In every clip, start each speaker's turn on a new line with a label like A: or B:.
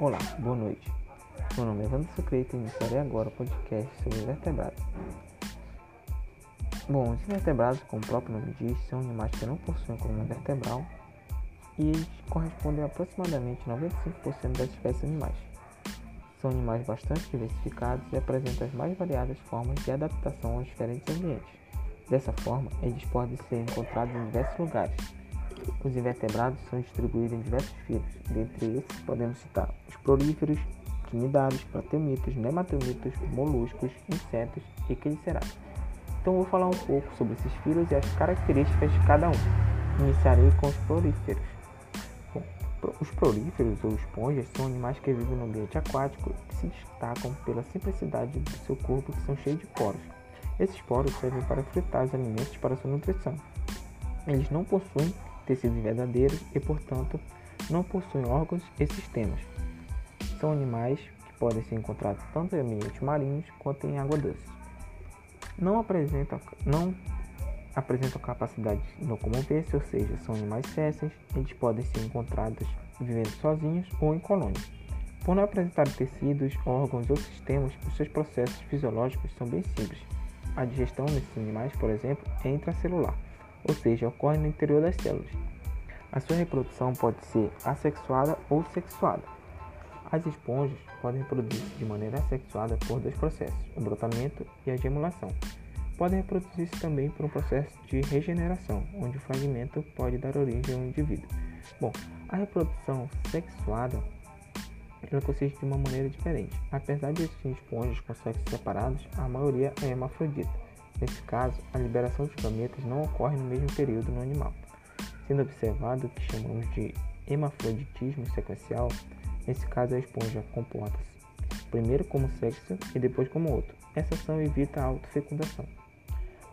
A: Olá, boa noite. Meu nome é Wanderson Creito e iniciarei agora o podcast sobre invertebrados. Bom, os invertebrados, como o próprio nome diz, são animais que não possuem coluna vertebral e eles correspondem a aproximadamente 95% das espécies animais. São animais bastante diversificados e apresentam as mais variadas formas de adaptação aos diferentes ambientes. Dessa forma, eles podem ser encontrados em diversos lugares, os invertebrados são distribuídos em diversos filos, dentre esses podemos citar os prolíferos, quinidários, plateumitos, nematelmitos, moluscos, insetos e quiliceráceos. Então vou falar um pouco sobre esses filos e as características de cada um. Iniciarei com os prolíferos. Bom, os prolíferos ou esponjas são animais que vivem no ambiente aquático e se destacam pela simplicidade do seu corpo que são cheios de poros. Esses poros servem para fritar os alimentos para sua nutrição. Eles não possuem tecidos verdadeiros e, portanto, não possuem órgãos e sistemas. São animais que podem ser encontrados tanto em ambientes marinhos quanto em água doce. Não apresentam, não apresentam capacidade de locomover-se, ou seja, são animais césseis, eles podem ser encontrados vivendo sozinhos ou em colônias. Por não apresentar tecidos, órgãos ou sistemas, os seus processos fisiológicos são bem simples. A digestão nesses animais, por exemplo, é intracelular ou seja, ocorre no interior das células. A sua reprodução pode ser assexuada ou sexuada. As esponjas podem reproduzir-se de maneira assexuada por dois processos, o brotamento e a gemulação. Podem reproduzir-se também por um processo de regeneração, onde o fragmento pode dar origem a um indivíduo. Bom, a reprodução sexuada ela consiste de uma maneira diferente. Apesar de existir esponjas com sexos separados, a maioria é hermafrodita. Nesse caso, a liberação de gametas não ocorre no mesmo período no animal, sendo observado o que chamamos de hemafroditismo sequencial. Nesse caso, a esponja comporta-se primeiro como sexo e depois como outro. Essa ação evita a autofecundação.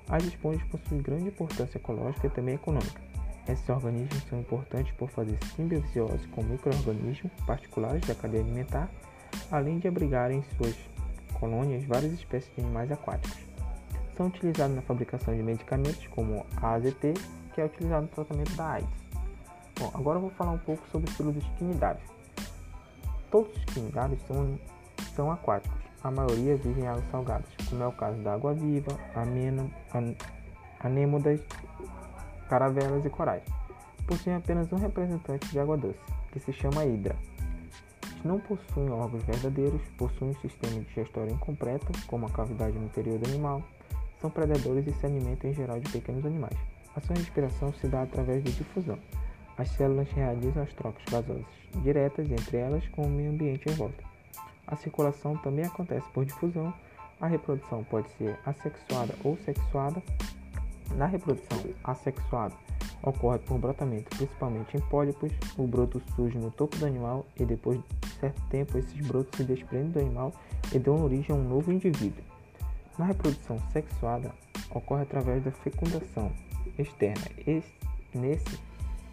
A: As esponjas possuem grande importância ecológica e também econômica. Esses organismos são importantes por fazer simbiose com micro-organismos particulares da cadeia alimentar, além de abrigarem em suas colônias várias espécies de animais aquáticos são utilizados na fabricação de medicamentos como a AZT, que é utilizado no tratamento da AIDS. Bom, agora eu vou falar um pouco sobre o estilo dos quinidários. Todos os quinidários são, são aquáticos, a maioria vive em águas salgadas, como é o caso da água-viva, an, anêmodas, caravelas e corais. Possuem apenas um representante de água doce, que se chama hidra. Eles não possuem órgãos verdadeiros, possuem um sistema digestório incompleto, como a cavidade no interior do animal, são predadores e se alimentam em geral de pequenos animais. A sua respiração se dá através de difusão. As células realizam as trocas gasosas diretas entre elas com o meio ambiente em volta. A circulação também acontece por difusão. A reprodução pode ser assexuada ou sexuada. Na reprodução assexuada, ocorre por brotamento, principalmente em pólipos. O broto surge no topo do animal e depois de certo tempo esses brotos se desprendem do animal e dão origem a um novo indivíduo. Na reprodução sexuada, ocorre através da fecundação externa. Esse, nesse,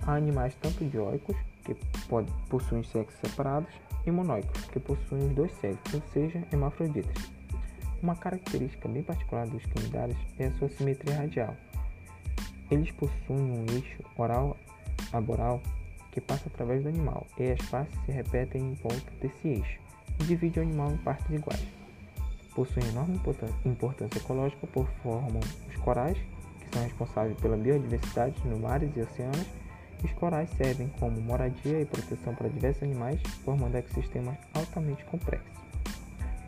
A: há animais tanto dioicos, que pode, possuem sexos separados, e monoicos, que possuem os dois sexos, ou seja, hermafroditas. Uma característica bem particular dos quinidários é a sua simetria radial. Eles possuem um eixo oral aboral que passa através do animal, e as faces se repetem em volta desse eixo, e divide o animal em partes iguais possuem enorme importância ecológica por formam os corais, que são responsáveis pela biodiversidade nos mares e oceanos. Os corais servem como moradia e proteção para diversos animais, formando ecossistemas altamente complexos.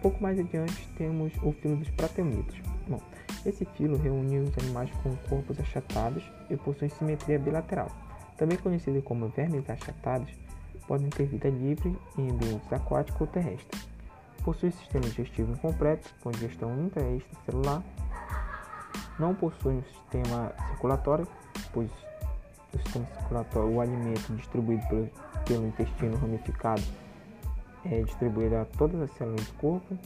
A: Pouco mais adiante temos o filo dos prateumitos. Bom, esse filo reúne os animais com corpos achatados e possui simetria bilateral. Também conhecido como vermes achatados, podem ter vida livre em ambientes aquáticos ou terrestres. Possui sistema digestivo incompleto, com digestão intra e extracelular. Não possui um sistema circulatório, pois o sistema circulatório, o alimento distribuído pelo, pelo intestino ramificado, é distribuído a todas as células do corpo.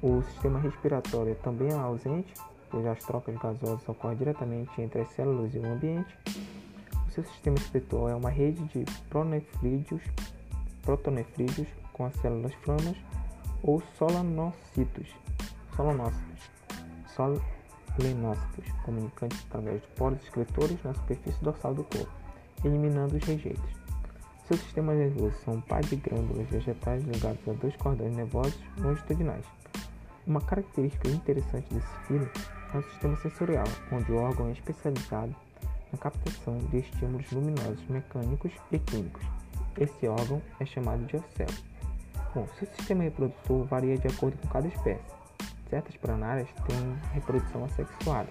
A: O sistema respiratório também é ausente, pois as trocas gasosas ocorrem diretamente entre as células e o ambiente. O seu sistema espiritual é uma rede de pronefrídeos, protonefrídeos com as células flamas ou solanócitos, solanócitos, solenócitos, comunicantes através de poros escritores na superfície dorsal do corpo, eliminando os rejeitos. Seu sistema nervoso são um par de glândulas vegetais ligados a dois cordões nervosos longitudinais. Uma característica interessante desse filo é o sistema sensorial, onde o órgão é especializado na captação de estímulos luminosos mecânicos e químicos. Esse órgão é chamado de ocelo. Bom, seu sistema reprodutor varia de acordo com cada espécie. Certas pranárias têm reprodução assexuada,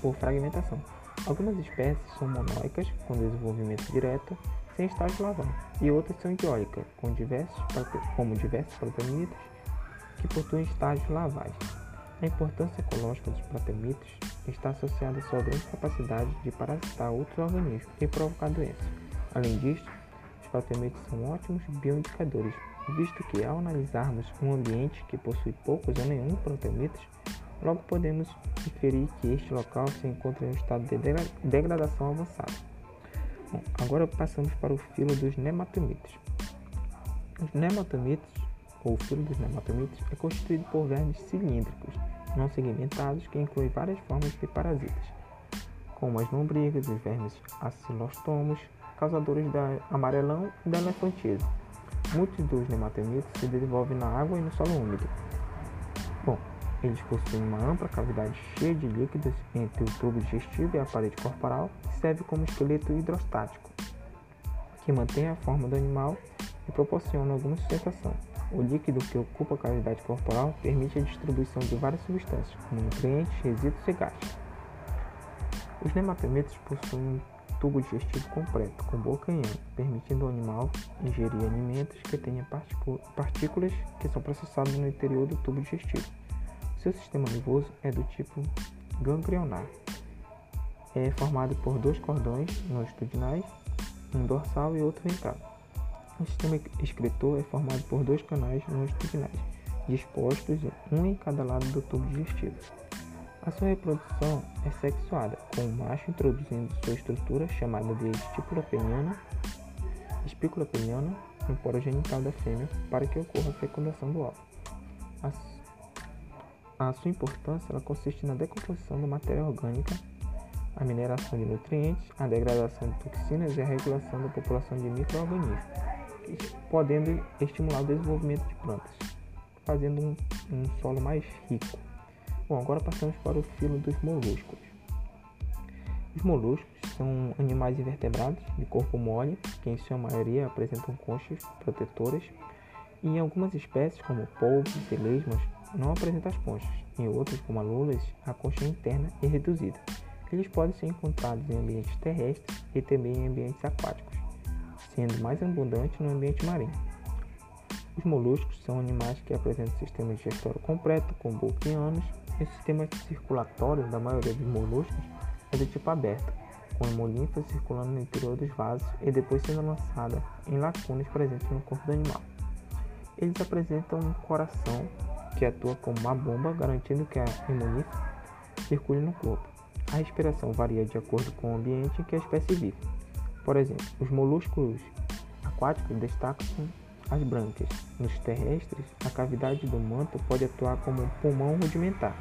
A: por fragmentação. Algumas espécies são monóicas, com desenvolvimento direto, sem estágio larval, e outras são dióicas, com diversos, como diversos proteomitos que possuem estágios larvais. A importância ecológica dos proteomitos está associada à sua grande capacidade de parasitar outros organismos e provocar doenças. Além disso, os proteomitos são ótimos bioindicadores, visto que ao analisarmos um ambiente que possui poucos ou nenhum proteomitos, logo podemos inferir que este local se encontra em um estado de degradação avançada. Bom, agora passamos para o filo dos nematomitos. Os nematomitos, ou o filo dos nematomitos, é constituído por vermes cilíndricos, não segmentados, que incluem várias formas de parasitas, como as lombrigas, os vermes acilostomos, causadores da amarelão e da elefantise. Muitos dos nematomitos se desenvolvem na água e no solo úmido. Bom, eles possuem uma ampla cavidade cheia de líquidos entre o tubo digestivo e a parede corporal e serve como esqueleto hidrostático, que mantém a forma do animal e proporciona alguma sustentação. O líquido que ocupa a cavidade corporal permite a distribuição de várias substâncias, como nutrientes, resíduos e gases. Os nematomitos possuem tubo digestivo completo, com boca e ano, permitindo ao animal ingerir alimentos que tenham partículas que são processadas no interior do tubo digestivo. Seu sistema nervoso é do tipo ganglionar. É formado por dois cordões longitudinais, um dorsal e outro ventral. O sistema excretor é formado por dois canais longitudinais, dispostos um em cada lado do tubo digestivo. A sua reprodução é sexuada, com o macho introduzindo sua estrutura chamada de estípula peniana, espícula peniana no poro genital da fêmea para que ocorra a fecundação do óvulo. A sua importância ela consiste na decomposição da matéria orgânica, a mineração de nutrientes, a degradação de toxinas e a regulação da população de micro-organismos, podendo estimular o desenvolvimento de plantas, fazendo um, um solo mais rico. Bom, agora passamos para o filo dos moluscos. Os moluscos são animais invertebrados de corpo mole, que em sua maioria apresentam conchas protetoras, e em algumas espécies, como polvos e lesmas, não apresenta as conchas. Em outros, como a lulas, a concha é interna e reduzida. Eles podem ser encontrados em ambientes terrestres e também em ambientes aquáticos, sendo mais abundantes no ambiente marinho. Os moluscos são animais que apresentam sistema digestório completo, com boca e ânus, e o sistema circulatório da maioria dos moluscos é do tipo aberto, com hemolinfa circulando no interior dos vasos e depois sendo lançada em lacunas presentes no corpo do animal. Eles apresentam um coração que atua como uma bomba, garantindo que a hemonífera circule no corpo. A respiração varia de acordo com o ambiente em que a espécie vive. Por exemplo, os molúsculos aquáticos destacam as brânquias. Nos terrestres, a cavidade do manto pode atuar como um pulmão rudimentar.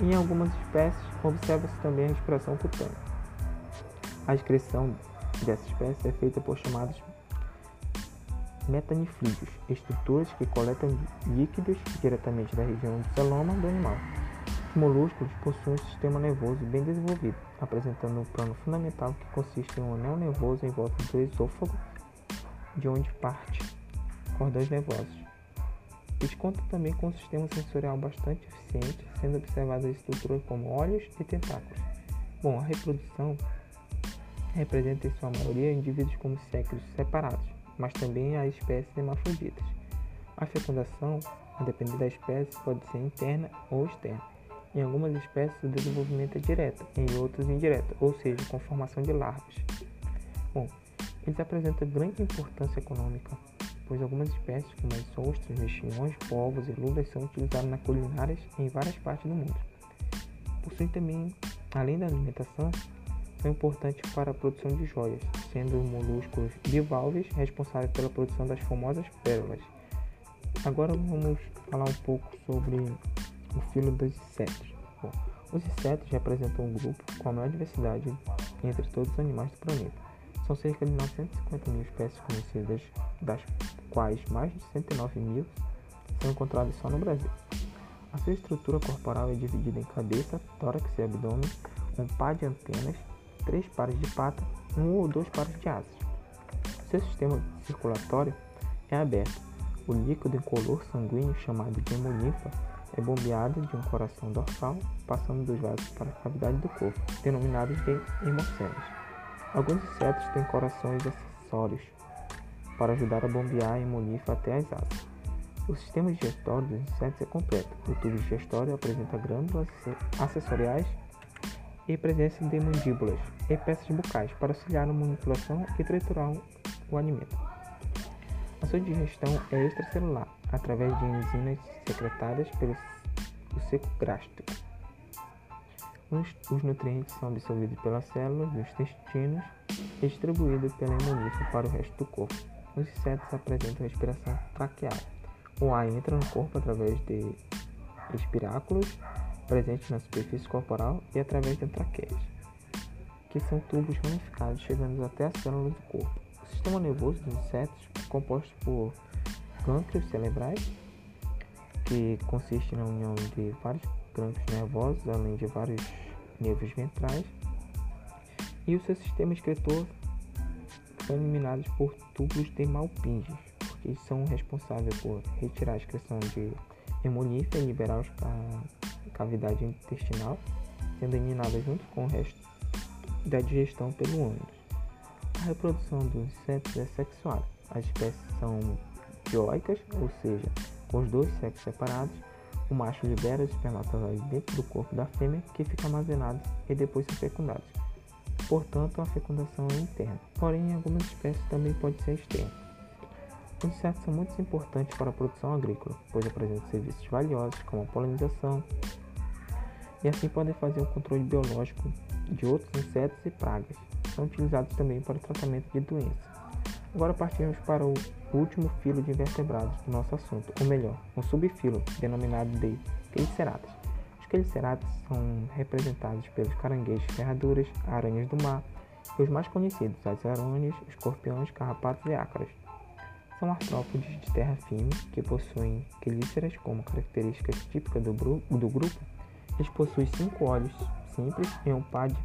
A: Em algumas espécies, observa-se também a respiração cutânea. A excreção dessa espécie é feita por chamados metanifrídeos, estruturas que coletam líquidos diretamente da região do celoma do animal. Os moluscos possuem um sistema nervoso bem desenvolvido, apresentando um plano fundamental que consiste em um anel nervoso em volta do esôfago, de onde parte cordões nervosos. Eles contam também com um sistema sensorial bastante eficiente, sendo observadas estruturas como olhos e tentáculos. Bom, a reprodução representa em sua maioria indivíduos como séculos separados, mas também há espécies hermafroditas. A fecundação, a depender da espécie, pode ser interna ou externa. Em algumas espécies, o desenvolvimento é direto, em outras indireto, ou seja, com formação de larvas. Bom, eles apresentam grande importância econômica, pois algumas espécies, como as ostras, mexilhões, povos e lulas, são utilizadas na culinárias em várias partes do mundo. Possuem também, além da alimentação, são importantes para a produção de joias, sendo moluscos bivalves responsáveis pela produção das famosas pérolas. Agora vamos falar um pouco sobre o filo dos insetos. Bom, os insetos representam um grupo com a maior diversidade entre todos os animais do planeta. São cerca de 950 mil espécies conhecidas, das quais mais de 109 mil são encontradas só no Brasil. A sua estrutura corporal é dividida em cabeça, tórax e abdômen, um par de antenas, três pares de pata, um ou dois pares de asas. Seu sistema circulatório é aberto. O líquido incolor sanguíneo, chamado de hemolinfa, é bombeado de um coração dorsal, passando dos vasos para a cavidade do corpo, denominados de hemocélios. Alguns insetos têm corações acessórios para ajudar a bombear a hemolinfa até as asas. O sistema digestório dos insetos é completo. O tubo digestório apresenta glândulas acessoriais e presença de mandíbulas e peças bucais para auxiliar na manipulação e triturar o alimento. A sua digestão é extracelular, através de enzimas secretadas pelo seco gástrico. Os, nutrientes são absorvidos pelas células dos intestinos e distribuídos pela hemonífera para o resto do corpo. Os insetos apresentam respiração traqueal. O ar entra no corpo através de espiráculos presentes na superfície corporal e através de traqueias, que são tubos ramificados chegando até as células do corpo. O sistema nervoso dos insetos é composto por gânglios cerebrais, que consiste na união de vários gânglios nervosos, além de vários nervos ventrais, e o seu sistema excretor são eliminados por tubos de Malpinge, porque são responsáveis por retirar a excreção de hemolífera e liberar a cavidade intestinal, sendo eliminada junto com o resto da digestão pelo ânus. A reprodução dos insetos é sexual. As espécies são dioicas, ou seja, com os dois sexos separados, o macho libera os espermatozoides dentro do corpo da fêmea, que ficam armazenados e depois são fecundados. Portanto, a fecundação é interna, porém, em algumas espécies também pode ser externa. Os insetos são muito importantes para a produção agrícola, pois apresentam serviços valiosos como a polinização, e assim podem fazer o controle biológico de outros insetos e pragas. São utilizados também para o tratamento de doenças. Agora partimos para o último filo de invertebrados do nosso assunto, ou melhor, um subfilo denominado de Queliceratas. Os Queliceratas são representados pelos caranguejos ferraduras, aranhas do mar e os mais conhecidos, as aranhas, escorpiões, carrapatos e ácaros. São artrópodes de terra firme que possuem quelíceras como características típicas do, do grupo. Eles possuem cinco olhos simples e um par de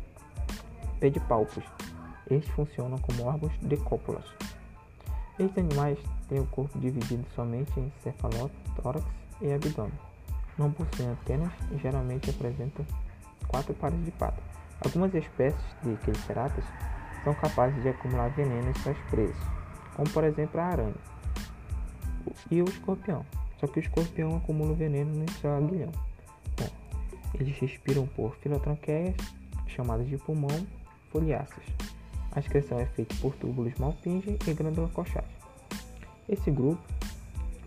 A: pedipalpos. Estes funcionam como órgãos de cópulas. Estes animais têm o corpo dividido somente em cefalotórax e abdômen. Não possuem antenas e geralmente apresentam quatro pares de patas. Algumas espécies de Queliceratas são capazes de acumular veneno em suas presas, como por exemplo a aranha e o escorpião. Só que o escorpião acumula veneno no seu aguilhão. Eles respiram por filotranqueias, chamadas de pulmão foliáceas. A excreção é feita por túbulos malpinge e glândula coxal. Esse grupo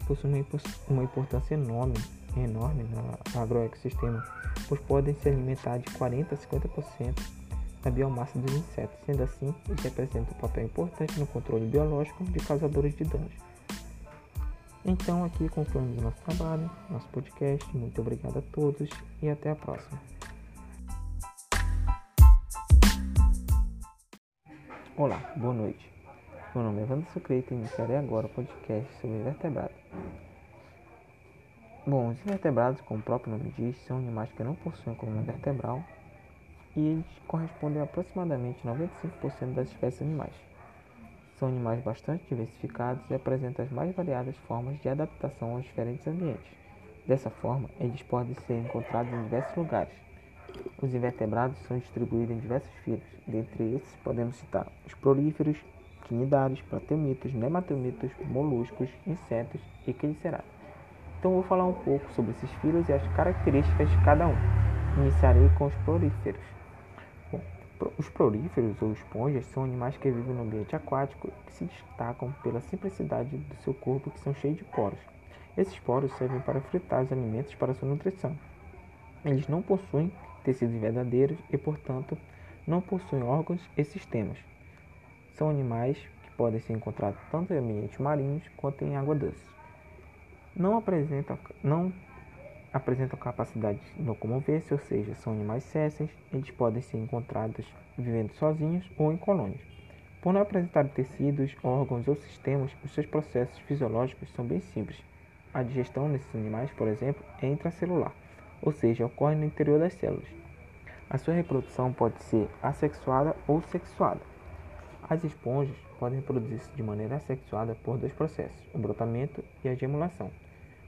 A: possui uma importância enorme, enorme no agroecossistema, pois podem se alimentar de 40 a 50% da biomassa dos insetos. Sendo assim, eles representam um papel importante no controle biológico de causadores de danos. Então, aqui concluímos nosso trabalho, nosso podcast. Muito obrigado a todos e até a próxima. Olá, boa noite. Meu nome é Wanda Sucreito e iniciarei agora o podcast sobre invertebrados. Bom, os invertebrados, como o próprio nome diz, são animais que não possuem coluna vertebral e eles correspondem a aproximadamente 95% das espécies animais. São animais bastante diversificados e apresentam as mais variadas formas de adaptação aos diferentes ambientes. Dessa forma, eles podem ser encontrados em diversos lugares, os invertebrados são distribuídos em diversos filos. Dentre esses, podemos citar os prolíferos, quinidários, plateumitos, nematomitos, moluscos, insetos e queliceratos. Então vou falar um pouco sobre esses filos e as características de cada um. Iniciarei com os prolíferos. Bom, os prolíferos ou esponjas são animais que vivem no ambiente aquático e que se destacam pela simplicidade do seu corpo que são cheios de poros. Esses poros servem para fritar os alimentos para sua nutrição. Eles não possuem tecidos verdadeiros e, portanto, não possuem órgãos e sistemas. São animais que podem ser encontrados tanto em ambientes marinhos quanto em água doce. Não apresentam, não apresentam capacidade de locomover-se, ou seja, são animais césseis, eles podem ser encontrados vivendo sozinhos ou em colônias. Por não apresentar tecidos, órgãos ou sistemas, os seus processos fisiológicos são bem simples. A digestão nesses animais, por exemplo, é intracelular, ou seja, ocorre no interior das células. A sua reprodução pode ser assexuada ou sexuada. As esponjas podem reproduzir-se de maneira assexuada por dois processos, o brotamento e a gemulação.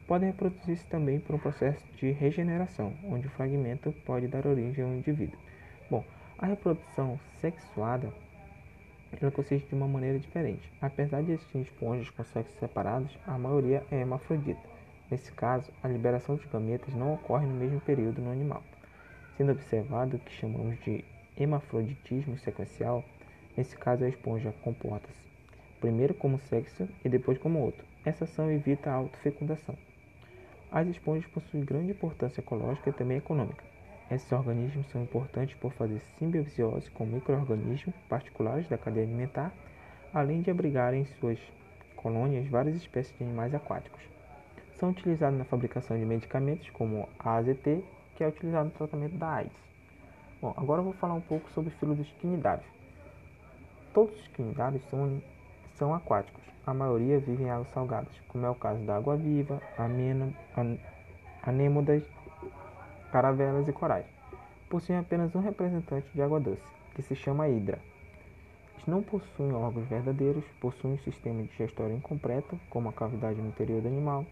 A: Podem reproduzir-se também por um processo de regeneração, onde o fragmento pode dar origem a um indivíduo. Bom, a reprodução sexuada ela consiste de uma maneira diferente. Apesar de existir esponjas com sexos separados, a maioria é hermafrodita. Nesse caso, a liberação dos gametas não ocorre no mesmo período no animal. Sendo observado o que chamamos de hermafroditismo sequencial, nesse caso a esponja comporta-se primeiro como sexo e depois como outro. Essa ação evita a autofecundação. As esponjas possuem grande importância ecológica e também econômica. Esses organismos são importantes por fazer simbiose com micro-organismos particulares da cadeia alimentar, além de abrigarem em suas colônias várias espécies de animais aquáticos. São utilizados na fabricação de medicamentos como a AZT, que é utilizado no tratamento da AIDS. Bom, agora eu vou falar um pouco sobre o filo dos quinidários. Todos os quinidários são, são aquáticos. A maioria vive em águas salgadas, como é o caso da água-viva, anêmodas caravelas e corais. Possuem apenas um representante de água doce, que se chama hidra. Eles não possuem órgãos verdadeiros, possuem um sistema digestório incompleto, como a cavidade no interior do animal,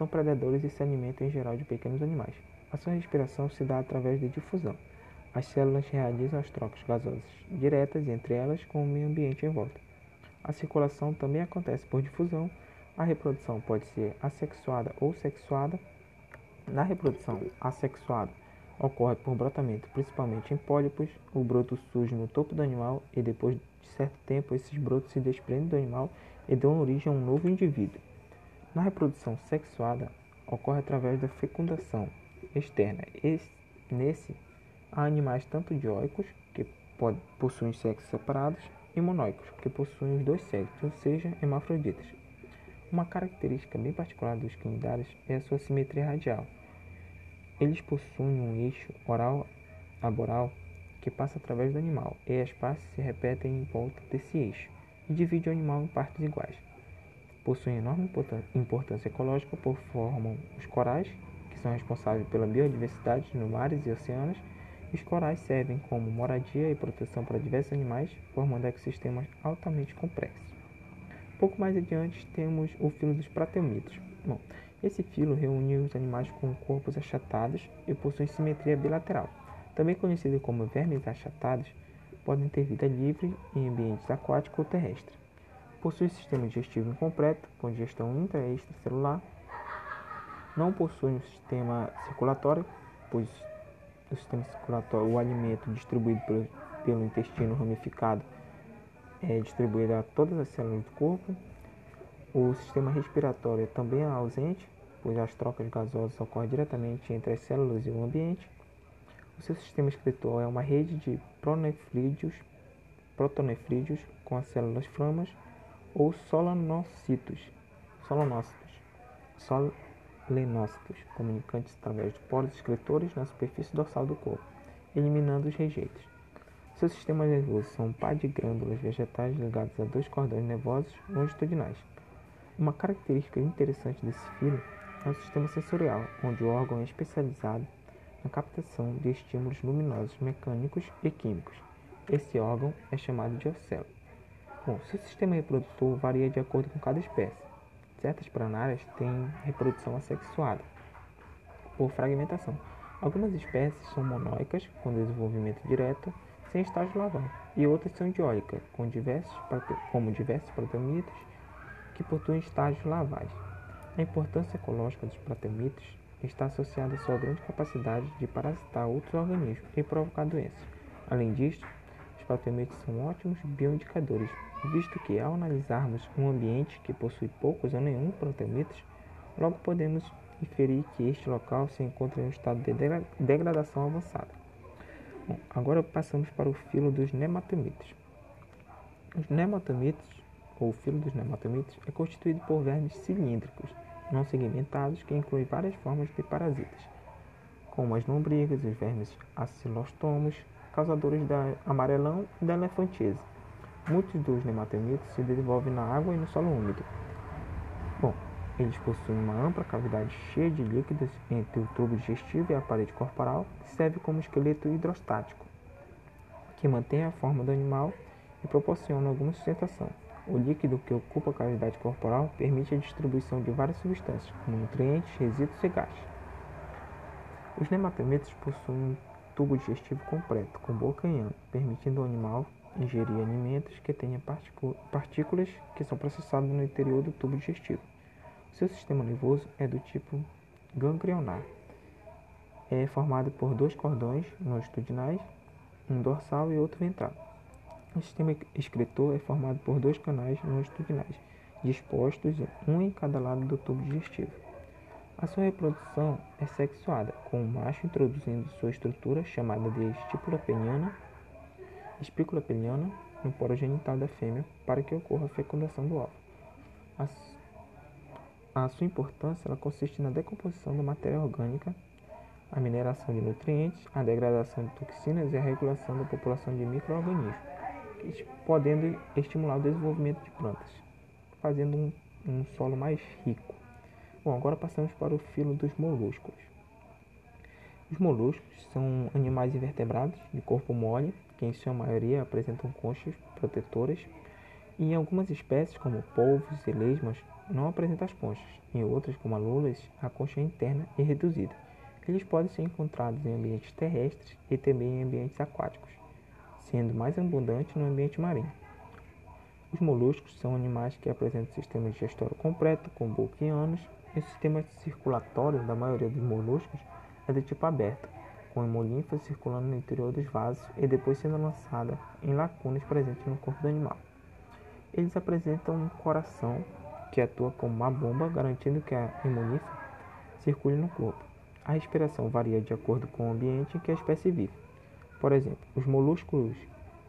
A: são predadores e se alimentam em geral de pequenos animais. A sua respiração se dá através de difusão. As células realizam as trocas gasosas diretas entre elas com o meio ambiente em volta. A circulação também acontece por difusão. A reprodução pode ser assexuada ou sexuada, na reprodução assexuada, ocorre por brotamento, principalmente em pólipos. O broto surge no topo do animal e depois de certo tempo esses brotos se desprendem do animal e dão origem a um novo indivíduo. Na reprodução sexuada, ocorre através da fecundação externa. Esse, nesse, há animais tanto dioicos, que pode, possuem sexos separados, e monóicos, que possuem os dois sexos, ou seja, hermafroditas. Uma característica bem particular dos quinidários é a sua simetria radial. Eles possuem um eixo oral aboral que passa através do animal, e as partes se repetem em volta desse eixo e divide o animal em partes iguais. Possuem enorme importância ecológica por formam os corais, que são responsáveis pela biodiversidade nos mares e oceanos. Os corais servem como moradia e proteção para diversos animais, formando ecossistemas altamente complexos. Pouco mais adiante temos o filo dos prateumitos. Bom, esse filo reúne os animais com corpos achatados e possui simetria bilateral. Também conhecidos como vermes achatados, podem ter vida livre em ambientes aquáticos ou terrestres. Possui sistema digestivo incompleto, com digestão intra e extracelular. Não possui um sistema circulatório, pois o sistema circulatório, o alimento distribuído pelo, pelo intestino ramificado, é distribuído a todas as células do corpo. O sistema respiratório também é ausente, pois as trocas gasosas ocorrem diretamente entre as células e o ambiente. O seu sistema excretor é uma rede de protonefrídeos com as células flamas ou solanócitos, solanócitos, solenócitos, comunicantes através de poros excretores na superfície dorsal do corpo, eliminando os rejeitos. Seus sistemas nervosos são um par de glândulas vegetais ligados a dois cordões nervosos longitudinais. Uma característica interessante desse filo é o sistema sensorial, onde o órgão é especializado na captação de estímulos luminosos mecânicos e químicos. Esse órgão é chamado de ocelo. Bom, seu sistema reprodutor varia de acordo com cada espécie. Certas pranárias têm reprodução assexuada, por fragmentação. Algumas espécies são monóicas, com desenvolvimento direto, sem estágio larval, e outras são dióicas, com diversos, como diversos proteomitos, que possuem estágios larvais. A importância ecológica dos platemitos está associada à sua grande capacidade de parasitar outros organismos e provocar doenças. Além disso, os platemitos são ótimos bioindicadores, visto que ao analisarmos um ambiente que possui poucos ou nenhum platemitos, logo podemos inferir que este local se encontra em um estado de degradação avançada. Bom, agora passamos para o filo dos nematamitos. Os nematamitos ou filo dos nematamitos, é constituído por vermes cilíndricos, não segmentados, que incluem várias formas de parasitas, como as lombrigas, os vermes acilostomos, causadores da amarelão e da elefantise. Muitos dos nematómitos se desenvolvem na água e no solo úmido. Bom, eles possuem uma ampla cavidade cheia de líquidos entre o tubo digestivo e a parede corporal, que serve como esqueleto hidrostático, que mantém a forma do animal e proporciona alguma sustentação. O líquido que ocupa a cavidade corporal permite a distribuição de várias substâncias, como nutrientes, resíduos e gases. Os nematómitos possuem um tubo digestivo completo, com boca e ano, permitindo ao animal ingerir alimentos que tenham partículas que são processadas no interior do tubo digestivo. Seu sistema nervoso é do tipo ganglionar. É formado por dois cordões longitudinais, um dorsal e outro ventral. O sistema excretor é formado por dois canais longitudinais, dispostos um em cada lado do tubo digestivo. A sua reprodução é sexuada, com o macho introduzindo sua estrutura chamada de estípula peniana, espícula peniana no poro genital da fêmea para que ocorra a fecundação do óvulo. A, a sua importância ela consiste na decomposição da matéria orgânica, a mineração de nutrientes, a degradação de toxinas e a regulação da população de micro-organismos, podendo estimular o desenvolvimento de plantas, fazendo um, um solo mais rico. Bom, agora passamos para o filo dos moluscos. Os moluscos são animais invertebrados de corpo mole, que em sua maioria apresentam conchas protetoras, e em algumas espécies, como polvos e lesmas, não apresentam as conchas. Em outras, como a lulas, a concha é interna e reduzida. Eles podem ser encontrados em ambientes terrestres e também em ambientes aquáticos, sendo mais abundantes no ambiente marinho. Os moluscos são animais que apresentam sistema digestório completo, com boca e o sistema circulatório da maioria dos moluscos é de tipo aberto, com hemolinfa circulando no interior dos vasos e depois sendo lançada em lacunas presentes no corpo do animal. Eles apresentam um coração que atua como uma bomba, garantindo que a hemolinfa circule no corpo. A respiração varia de acordo com o ambiente em que a espécie vive. Por exemplo, os moluscos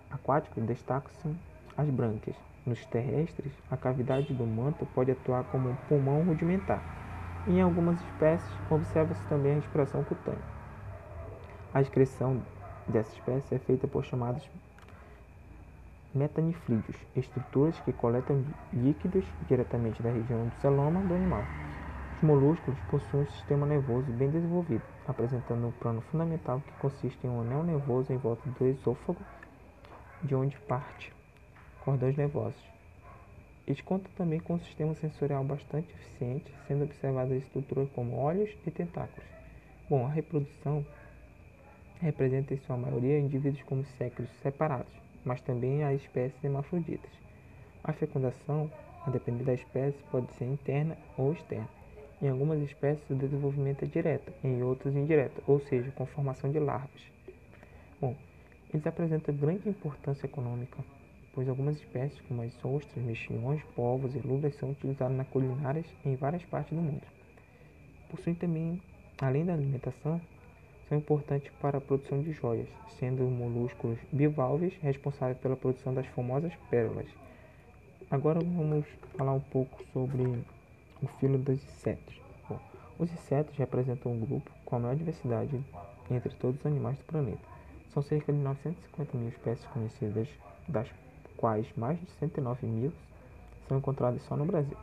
A: aquáticos destacam-se as brânquias, nos terrestres, a cavidade do manto pode atuar como um pulmão rudimentar. Em algumas espécies, observa-se também a respiração cutânea. A excreção dessa espécie é feita por chamados metanifrídeos, estruturas que coletam líquidos diretamente da região do celoma do animal. Os moluscos possuem um sistema nervoso bem desenvolvido, apresentando um plano fundamental que consiste em um anel nervoso em volta do esôfago, de onde parte cordões nervosos. Eles contam também com um sistema sensorial bastante eficiente, sendo observadas estruturas como olhos e tentáculos. Bom, a reprodução representa em sua maioria indivíduos como séculos separados, mas também as espécies hermafroditas. A fecundação, a depender da espécie, pode ser interna ou externa. Em algumas espécies, o desenvolvimento é direto, em outras indireto, ou seja, com formação de larvas. Bom, eles apresentam grande importância econômica pois algumas espécies, como as ostras, mexilhões, polvos e lulas, são utilizadas na culinárias em várias partes do mundo. Possuem também, além da alimentação, são importantes para a produção de joias, sendo molúsculos bivalves responsáveis pela produção das famosas pérolas. Agora vamos falar um pouco sobre o filo dos insetos. Bom, os insetos representam um grupo com a maior diversidade entre todos os animais do planeta. São cerca de 950 mil espécies conhecidas, das quais mais de 109 mil são encontrados só no Brasil.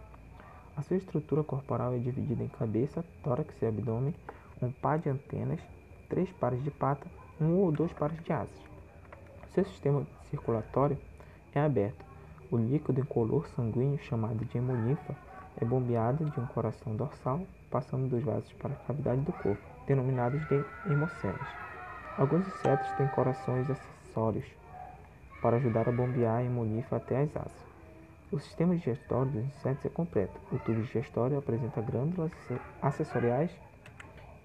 A: A sua estrutura corporal é dividida em cabeça, tórax e abdômen, um par de antenas, três pares de pata, um ou dois pares de asas. Seu sistema circulatório é aberto. O líquido incolor sanguíneo, chamado de hemolinfa, é bombeado de um coração dorsal, passando dos vasos para a cavidade do corpo, denominados de hemocélios. Alguns insetos têm corações acessórios, para ajudar a bombear a hemolinfa até as asas. O sistema digestório dos insetos é completo. O tubo digestório apresenta glândulas acessoriais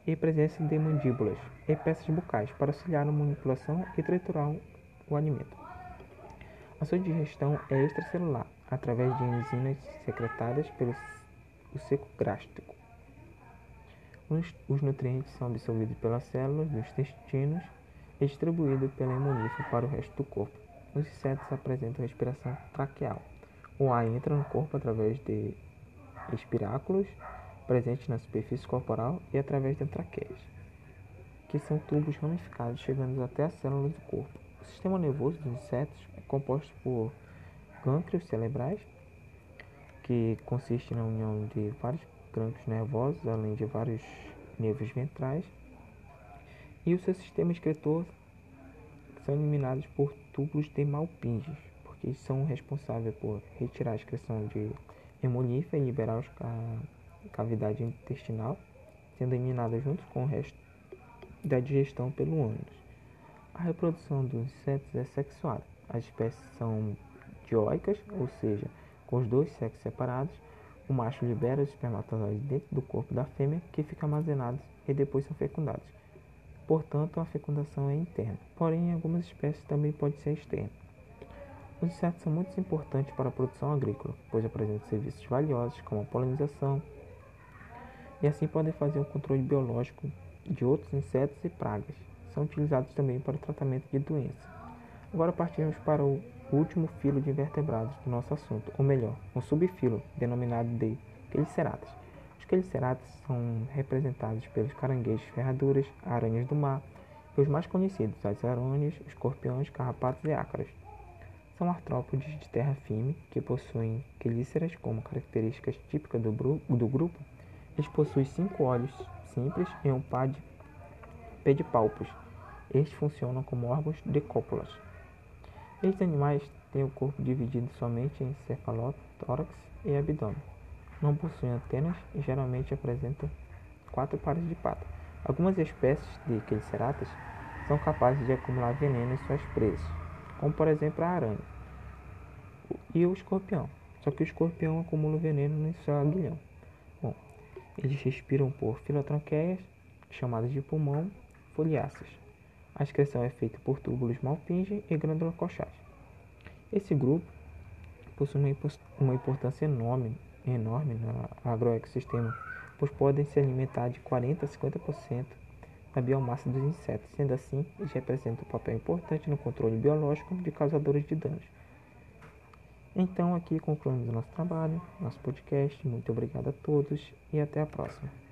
A: e presença de mandíbulas e peças bucais para auxiliar na manipulação e triturar o alimento. A sua digestão é extracelular, através de enzimas secretadas pelo seco gástrico. Os, os nutrientes são absorvidos pelas células dos intestinos e distribuídos pela hemolinfa para o resto do corpo. Os insetos apresentam respiração traqueal. O ar entra no corpo através de espiráculos presentes na superfície corporal e através de traqueias, que são tubos ramificados chegando até as células do corpo. O sistema nervoso dos insetos é composto por gânglios cerebrais, que consiste na união de vários gânglios nervosos, além de vários nervos ventrais, e o seu sistema excretor são eliminados por túbulos de Malpinge, porque são responsáveis por retirar a excreção de hemolífer e liberar a cavidade intestinal, sendo eliminada junto com o resto da digestão pelo ânus. A reprodução dos insetos é sexuada. As espécies são dioicas, ou seja, com os dois sexos separados. O macho libera os espermatozoides dentro do corpo da fêmea, que ficam armazenados e depois são fecundados. Portanto, a fecundação é interna, porém em algumas espécies também pode ser externa. Os insetos são muito importantes para a produção agrícola, pois apresentam serviços valiosos como a polinização, e assim podem fazer um controle biológico de outros insetos e pragas. São utilizados também para o tratamento de doenças. Agora partimos para o último filo de invertebrados do nosso assunto, ou melhor, um subfilo denominado de Queliceratas. Os queliceratas são representados pelos caranguejos ferraduras, aranhas do mar e os mais conhecidos, as aranhas, escorpiões, carrapatos e ácaros. São artrópodes de terra firme que possuem quelíceras como características típicas do, do grupo. Eles possuem cinco olhos simples e um par de pedipalpos. Estes funcionam como órgãos de cópulas. Estes animais têm o corpo dividido somente em cefalotórax e abdômen não possuem antenas e geralmente apresentam quatro pares de patas. Algumas espécies de queliceratas são capazes de acumular veneno em suas presas, como por exemplo a aranha e o escorpião. Só que o escorpião acumula veneno em seu aguilhão. Bom, eles respiram por filotranqueias, chamadas de pulmão foliáceas. A excreção é feita por túbulos malpinge e glândula coxais. Esse grupo possui uma importância enorme enorme no agroecossistema, pois podem se alimentar de 40 a 50% da biomassa dos insetos. Sendo assim, eles representam um papel importante no controle biológico de causadores de danos. Então, aqui concluímos o nosso trabalho, nosso podcast. Muito obrigado a todos e até a próxima.